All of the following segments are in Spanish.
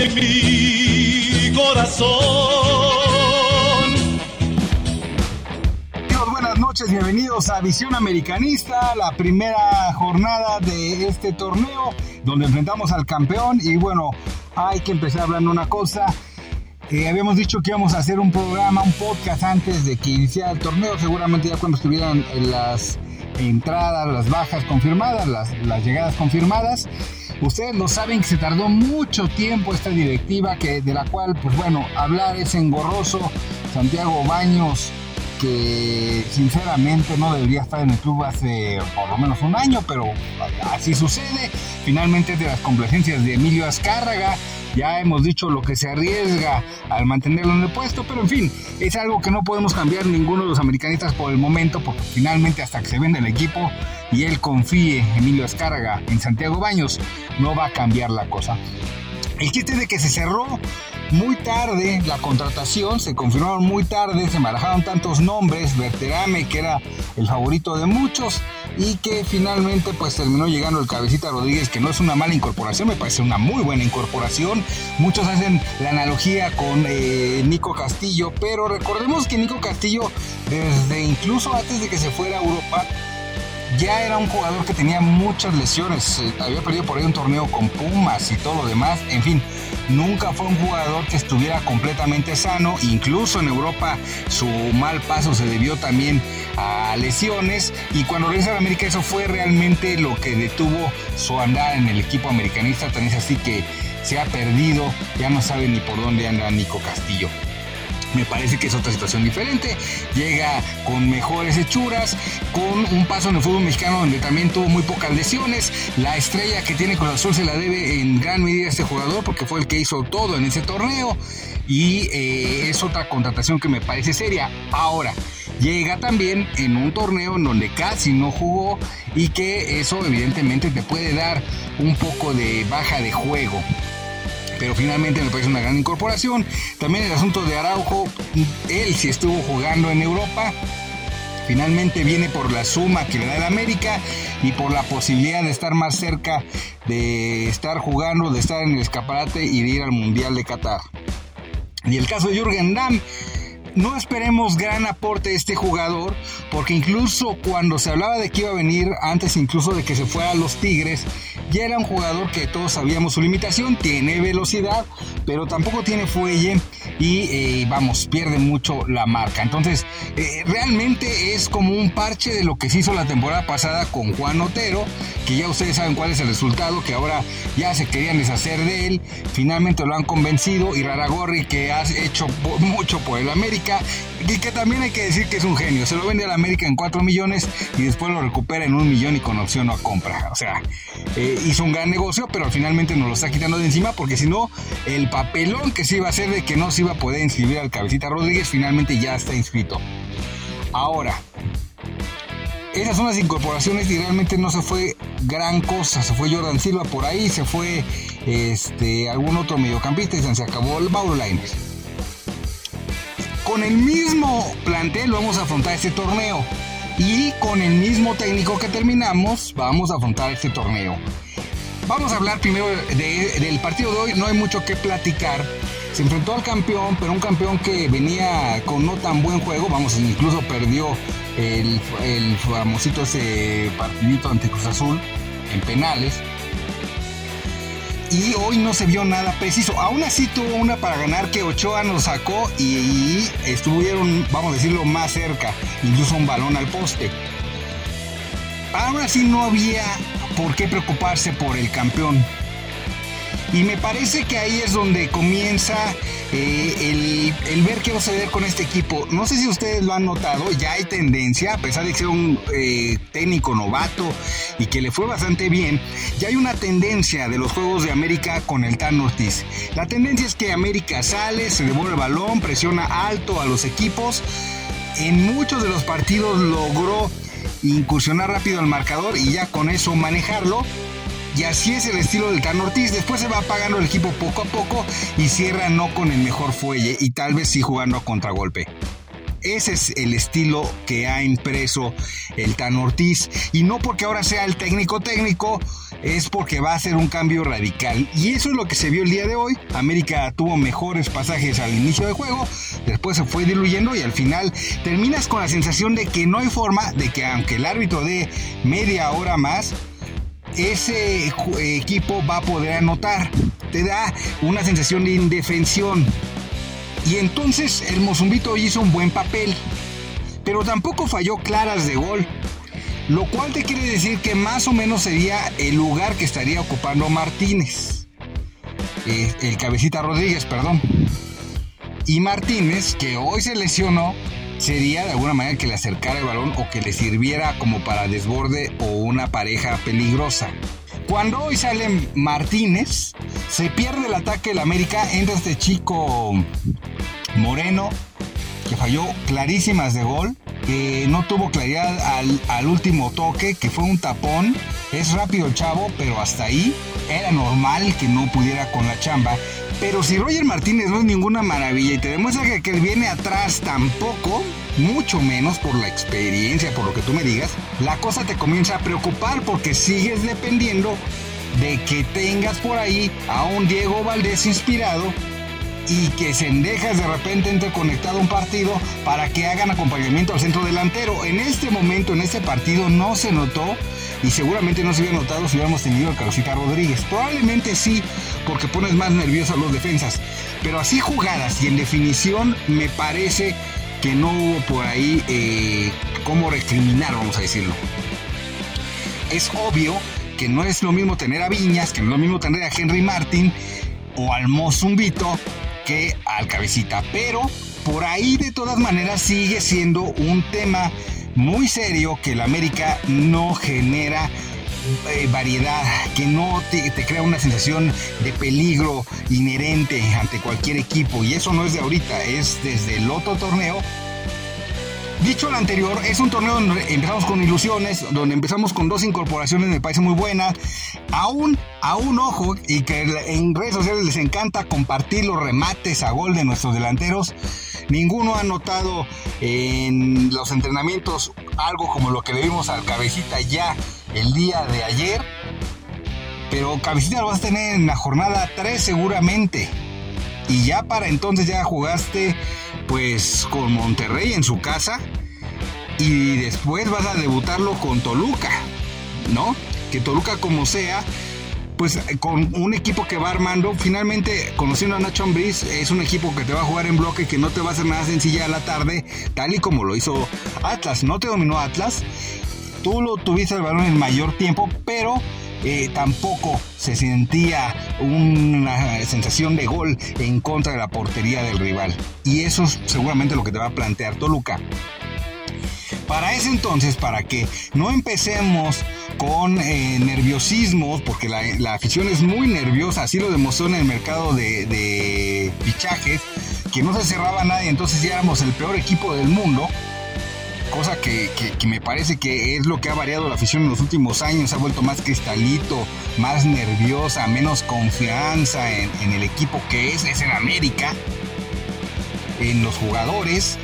en mi corazón. buenas noches, bienvenidos a Visión Americanista, la primera jornada de este torneo donde enfrentamos al campeón y bueno, hay que empezar hablando una cosa. Eh, habíamos dicho que íbamos a hacer un programa, un podcast antes de que iniciara el torneo, seguramente ya cuando estuvieran las entradas, las bajas confirmadas, las, las llegadas confirmadas. Ustedes lo saben que se tardó mucho tiempo esta directiva, que, de la cual, pues bueno, hablar es engorroso. Santiago Baños, que sinceramente no debería estar en el club hace por lo menos un año, pero así sucede. Finalmente de las complacencias de Emilio Azcárraga. Ya hemos dicho lo que se arriesga al mantenerlo en el puesto, pero en fin, es algo que no podemos cambiar ninguno de los americanistas por el momento, porque finalmente hasta que se vende el equipo y él confíe, Emilio Azcárraga, en Santiago Baños, no va a cambiar la cosa. El chiste de que se cerró muy tarde la contratación, se confirmaron muy tarde, se manejaron tantos nombres, Berterame, que era el favorito de muchos, y que finalmente pues terminó llegando el Cabecita Rodríguez, que no es una mala incorporación, me parece una muy buena incorporación. Muchos hacen la analogía con eh, Nico Castillo, pero recordemos que Nico Castillo, desde incluso antes de que se fuera a Europa, ya era un jugador que tenía muchas lesiones, eh, había perdido por ahí un torneo con Pumas y todo lo demás, en fin, nunca fue un jugador que estuviera completamente sano, incluso en Europa su mal paso se debió también a lesiones y cuando regresa a América eso fue realmente lo que detuvo su andar en el equipo americanista, tan es así que se ha perdido, ya no sabe ni por dónde anda Nico Castillo. Me parece que es otra situación diferente. Llega con mejores hechuras, con un paso en el fútbol mexicano donde también tuvo muy pocas lesiones. La estrella que tiene Cruz Azul se la debe en gran medida a este jugador porque fue el que hizo todo en ese torneo. Y eh, es otra contratación que me parece seria. Ahora, llega también en un torneo en donde casi no jugó y que eso evidentemente te puede dar un poco de baja de juego pero finalmente me parece una gran incorporación. También el asunto de Araujo, él sí estuvo jugando en Europa, finalmente viene por la suma que le da el América y por la posibilidad de estar más cerca de estar jugando, de estar en el escaparate y de ir al Mundial de Qatar. Y el caso de Jürgen Damm, no esperemos gran aporte de este jugador, porque incluso cuando se hablaba de que iba a venir, antes incluso de que se fuera a los Tigres, ya era un jugador que todos sabíamos su limitación, tiene velocidad, pero tampoco tiene fuelle y eh, vamos, pierde mucho la marca. Entonces, eh, realmente es como un parche de lo que se hizo la temporada pasada con Juan Otero, que ya ustedes saben cuál es el resultado, que ahora ya se querían deshacer de él, finalmente lo han convencido y Raragorri que ha hecho mucho por el América y que también hay que decir que es un genio, se lo vende al América en 4 millones y después lo recupera en un millón y con opción a compra, o sea, eh, hizo un gran negocio, pero finalmente nos lo está quitando de encima porque si no, el papelón que se iba a hacer de que no se iba a poder inscribir al Cabecita Rodríguez finalmente ya está inscrito. Ahora, esas son las incorporaciones y realmente no se fue gran cosa. Se fue Jordan Silva por ahí, se fue este, algún otro mediocampista y se acabó el Mauro Lainez. Con el mismo plantel vamos a afrontar este torneo y con el mismo técnico que terminamos vamos a afrontar este torneo. Vamos a hablar primero del partido de hoy, no hay mucho que platicar. Se enfrentó al campeón, pero un campeón que venía con no tan buen juego, vamos, incluso perdió el, famosito ese partidito ante Cruz Azul en penales. Y hoy no se vio nada preciso. Aún así tuvo una para ganar que Ochoa nos sacó y, estuvieron, vamos a decirlo, más cerca. Incluso un balón al poste. Ahora sí no había por qué preocuparse por el campeón. Y me parece que ahí es donde comienza eh, el, ver qué va a suceder con este equipo. No sé si ustedes lo han notado, ya hay tendencia, a pesar de ser un eh, técnico novato y que le fue bastante bien, ya hay una tendencia de los Juegos de América con el Tan Ortiz. La tendencia es que América sale, se devuelve el balón, presiona alto a los equipos. En muchos de los partidos logró incursionar rápido al marcador y ya con eso manejarlo y así es el estilo del Tan Ortiz. Después se va apagando el equipo poco a poco y cierra no con el mejor fuelle y tal vez sí jugando a contragolpe. Ese es el estilo que ha impreso el Tan Ortiz. Y no porque ahora sea el técnico técnico, es porque va a ser un cambio radical. Y eso es lo que se vio el día de hoy. América tuvo mejores pasajes al inicio del juego, después se fue diluyendo y al final terminas con la sensación de que no hay forma de que aunque el árbitro dé media hora más, ese equipo va a poder anotar. Te da una sensación de indefensión. Y entonces el Mozumbito hizo un buen papel, pero tampoco falló claras de gol. Lo cual te quiere decir que más o menos sería el lugar que estaría ocupando Martínez. Eh, el cabecita Rodríguez, perdón. Y Martínez, que hoy se lesionó, sería de alguna manera que le acercara el balón o que le sirviera como para desborde o una pareja peligrosa. Cuando hoy sale Martínez, se pierde el ataque del América, entra este chico Moreno, que falló clarísimas de gol, que no tuvo claridad al, último toque, que fue un tapón. Es rápido el chavo, pero hasta ahí era normal que no pudiera con la chamba. Pero si Roger Martínez no es ninguna maravilla y te demuestra que, que él viene atrás tampoco, mucho menos por la experiencia, por lo que tú me digas, la cosa te comienza a preocupar porque sigues dependiendo de que tengas por ahí a un Diego Valdés inspirado y que Sendejas de repente entre conectado a un partido para que hagan acompañamiento al centro delantero. En este momento, en este partido, no se notó y seguramente no se hubiera notado si hubiéramos tenido a Carosita Rodríguez. Probablemente sí, porque pones más nervioso a los defensas. Pero así jugadas y en definición me parece que no hubo por ahí eh, cómo recriminar, vamos a decirlo. Es obvio que no es lo mismo tener a Viñas, que no es lo mismo tener a Henry Martin o al Mozumbito al Cabecita, pero por ahí de todas maneras sigue siendo un tema muy serio que el América no genera eh, variedad, que no te, crea una sensación de peligro inherente ante cualquier equipo. Y eso no es de ahorita, es desde el otro torneo. Dicho lo anterior, es un torneo donde empezamos con ilusiones, donde empezamos con dos incorporaciones, me parece muy buena. Aún, a un ojo, y que en redes sociales les encanta compartir los remates a gol de nuestros delanteros. Ninguno ha notado en los entrenamientos algo como lo que le vimos al cabecita ya el día de ayer. Pero cabecita lo vas a tener en la jornada 3 seguramente. Y ya para entonces ya jugaste pues con Monterrey en su casa. Y después vas a debutarlo con Toluca, ¿no? Que Toluca como sea, pues eh, con un equipo que va armando, finalmente conociendo a Nacho Ambriz, es un equipo que te va a jugar en bloque, que no te va a hacer nada sencilla a la tarde, tal y como lo hizo Atlas. No te dominó Atlas, tú lo tuviste el balón en mayor tiempo, pero eh, tampoco se sentía una sensación de gol en contra de la portería del rival. Y eso es seguramente lo que te va a plantear Toluca. Para ese entonces, para que no empecemos con eh, nerviosismos, porque la, afición es muy nerviosa, así lo demostró en el mercado de, fichajes, que no se cerraba nadie, entonces ya éramos el peor equipo del mundo cosa que, me parece que es lo que ha variado la afición en los últimos años, ha vuelto más cristalito, más nerviosa, menos confianza en, en el equipo que es, es en América, en los jugadores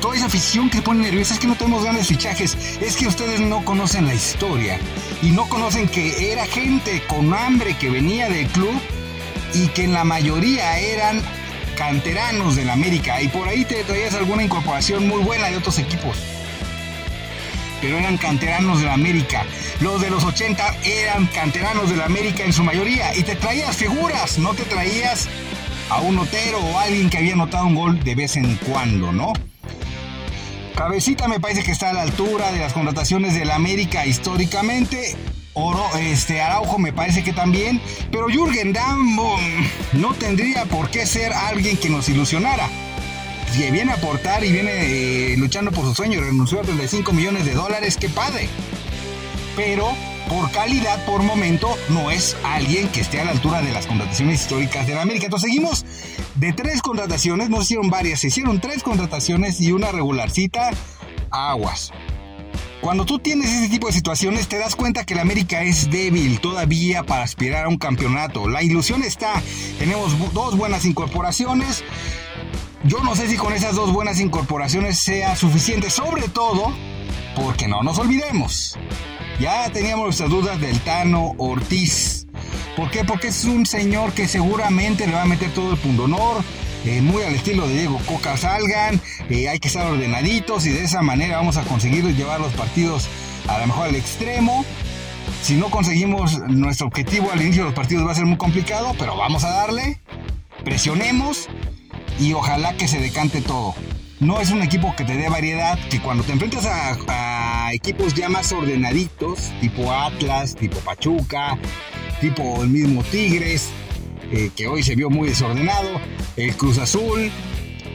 toda esa afición que pone nerviosa es que no tenemos grandes fichajes, es que ustedes no conocen la historia y no conocen que era gente con hambre que venía del club y que en la mayoría eran canteranos del América y por ahí te traías alguna incorporación muy buena de otros equipos. Pero eran canteranos del América. Los de los 80 eran canteranos del América en su mayoría y te traías figuras, no te traías a un notero o alguien que había anotado un gol de vez en cuando, ¿no? Cabecita me parece que está a la altura de las contrataciones del América históricamente. Oro, este Araujo me parece que también, pero Jürgen Damm no tendría por qué ser alguien que nos ilusionara. Si viene a aportar y viene eh, luchando por su sueño, renunció a 35 millones de dólares, qué padre. Pero por calidad, por momento, no es alguien que esté a la altura de las contrataciones históricas de la América. Entonces seguimos de tres contrataciones, no se hicieron varias, se hicieron tres contrataciones y una regularcita, aguas. Cuando tú tienes ese tipo de situaciones te das cuenta que la América es débil todavía para aspirar a un campeonato. La ilusión está, tenemos dos buenas incorporaciones. Yo no sé si con esas dos buenas incorporaciones sea suficiente, sobre todo porque no nos olvidemos Ya teníamos nuestras dudas del Tano Ortiz. ¿Por qué? Porque es un señor que seguramente le va a meter todo el pundonor, eh, muy al estilo de Diego Coca salgan, eh, hay que estar ordenaditos y de esa manera vamos a conseguir llevar los partidos a lo mejor al extremo. Si no conseguimos nuestro objetivo al inicio de los partidos va a ser muy complicado, pero vamos a darle, presionemos y ojalá que se decante todo. No es un equipo que te dé variedad, que cuando te enfrentas a, equipos ya más ordenaditos, tipo Atlas, tipo Pachuca, tipo el mismo Tigres, eh, que hoy se vio muy desordenado, el Cruz Azul,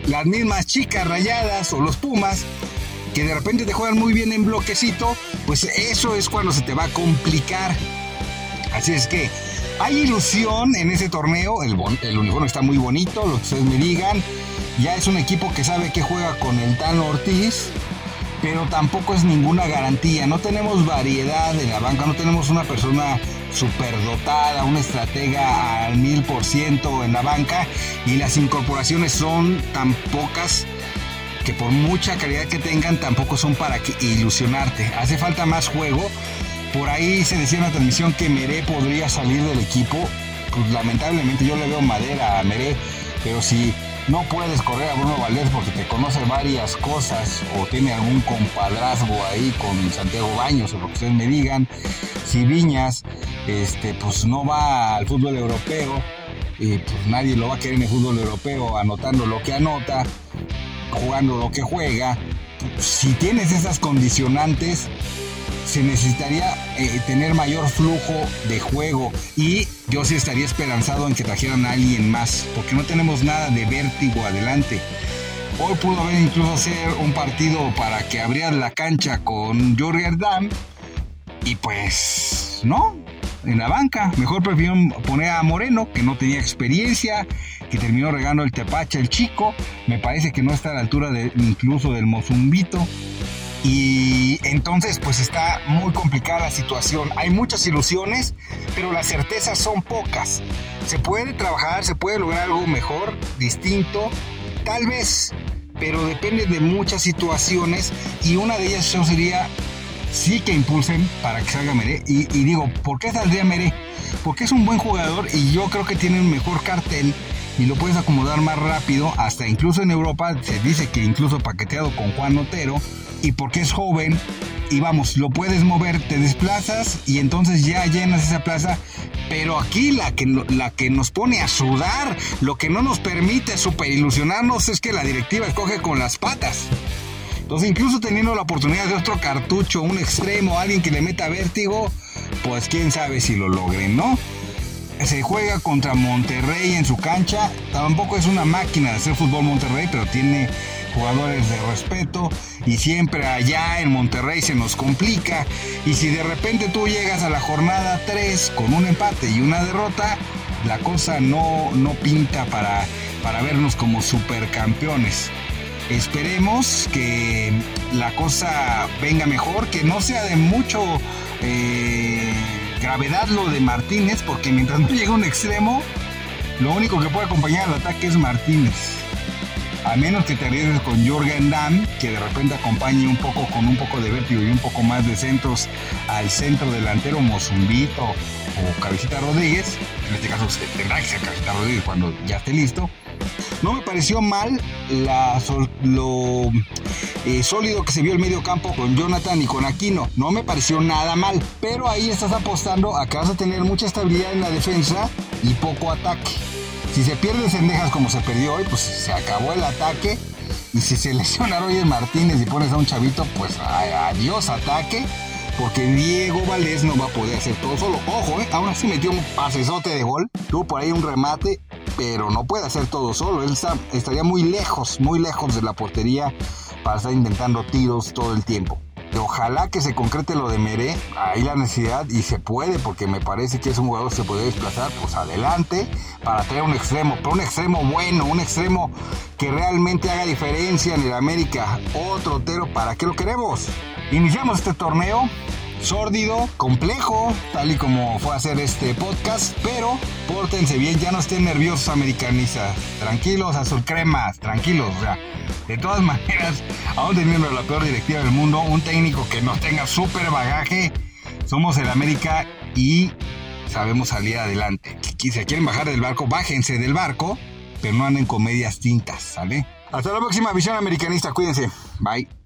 las mismas chicas rayadas o los Pumas, que de repente te juegan muy bien en bloquecito, pues eso es cuando se te va a complicar. Así es que hay ilusión en ese torneo, el, el uniforme está muy bonito, lo que ustedes me digan, ya es un equipo que sabe que juega con el Tano Ortiz, pero tampoco es ninguna garantía. No tenemos variedad en la banca, no tenemos una persona superdotada, una estratega al mil por ciento en la banca y las incorporaciones son tan pocas que por mucha calidad que tengan tampoco son para ilusionarte. Hace falta más juego. Por ahí se decía en la transmisión que Meré podría salir del equipo. Pues lamentablemente yo le veo madera a Meré, pero si no puedes correr a Bruno Valdés porque te conoce varias cosas o tiene algún compadrazgo ahí con Santiago Baños o lo que ustedes me digan. Si Viñas este, pues no va al fútbol europeo, y pues nadie lo va a querer en el fútbol europeo anotando lo que anota, jugando lo que juega. Si tienes esas condicionantes, se necesitaría eh, tener mayor flujo de juego y yo sí estaría esperanzado en que trajeran a alguien más, porque no tenemos nada de vértigo adelante. Hoy pudo haber incluso ser un partido para que abriera la cancha con Jorge Dam y pues no, en la banca. Mejor prefirieron poner a Moreno, que no tenía experiencia, que terminó regando el tepache el chico. Me parece que no está a la altura de, incluso del Mozumbito. Y entonces pues está muy complicada la situación. Hay muchas ilusiones, pero las certezas son pocas. Se puede trabajar, se puede lograr algo mejor, distinto, tal vez, pero depende de muchas situaciones y una de ellas sería sí que impulsen para que salga Meré. Y, digo, ¿por qué saldría Meré? Porque es un buen jugador y yo creo que tiene un mejor cartel y lo puedes acomodar más rápido. Hasta incluso en Europa se dice que incluso paqueteado con Juan Otero. Y porque es joven y vamos, lo puedes mover, te desplazas y entonces ya llenas esa plaza. Pero aquí la que, la que nos pone a sudar, lo que no nos permite super ilusionarnos es que la directiva escoge con las patas. Entonces, incluso teniendo la oportunidad de otro cartucho, un extremo, alguien que le meta vértigo, pues quién sabe si lo logren, ¿no? Se juega contra Monterrey en su cancha. Tampoco es una máquina de hacer fútbol Monterrey, pero tiene jugadores de respeto y siempre allá en Monterrey se nos complica. Y si de repente tú llegas a la jornada 3 con un empate y una derrota, la cosa no, no pinta para, para vernos como supercampeones. Esperemos que la cosa venga mejor, que no sea de mucho eh, gravedad lo de Martínez, porque mientras no llega un extremo, lo único que puede acompañar al ataque es Martínez. A menos que te arriesgues con Jorgen Damm, que de repente acompañe un poco con un poco de vértigo y un poco más de centros al centro delantero Mozumbito o Cabecita Rodríguez. En este caso tendrá que ser Cabecita Rodríguez cuando ya esté listo no me pareció mal lo eh, sólido que se vio el medio campo con Jonathan y con Aquino. No me pareció nada mal. Pero ahí estás apostando a que vas a tener mucha estabilidad en la defensa y poco ataque. Si se pierde Sendejas como se perdió hoy, pues se acabó el ataque. Y si se lesiona Roger Martínez y pones a un chavito, pues adiós ataque porque Diego Valdés no va a poder hacer todo solo. Ojo, ¿eh? ahora sí metió un pasesote de gol, tuvo por ahí un remate pero no puede hacer todo solo. Él estaría muy lejos, muy lejos de la portería para estar inventando tiros todo el tiempo. Ojalá que se concrete lo de Meré, ahí la necesidad y se puede porque me parece que es un jugador que se puede desplazar, pues adelante para traer un extremo, pero un extremo bueno, un extremo que realmente haga diferencia en el América. Otro Otero, ¿para qué lo queremos? Iniciamos este torneo sórdido, complejo, tal y como fue a hacer este podcast, pero pórtense bien, ya no estén nerviosos americanistas, tranquilos, azul cremas, tranquilos, o sea, de todas maneras, aún teniendo la peor directiva del mundo, un técnico que no tenga súper bagaje, Somos el América y sabemos salir adelante. Si se quieren bajar del barco, bájense del barco, pero no anden con medias tintas, ¿sale? Hasta la próxima visión americanista, cuídense. Bye.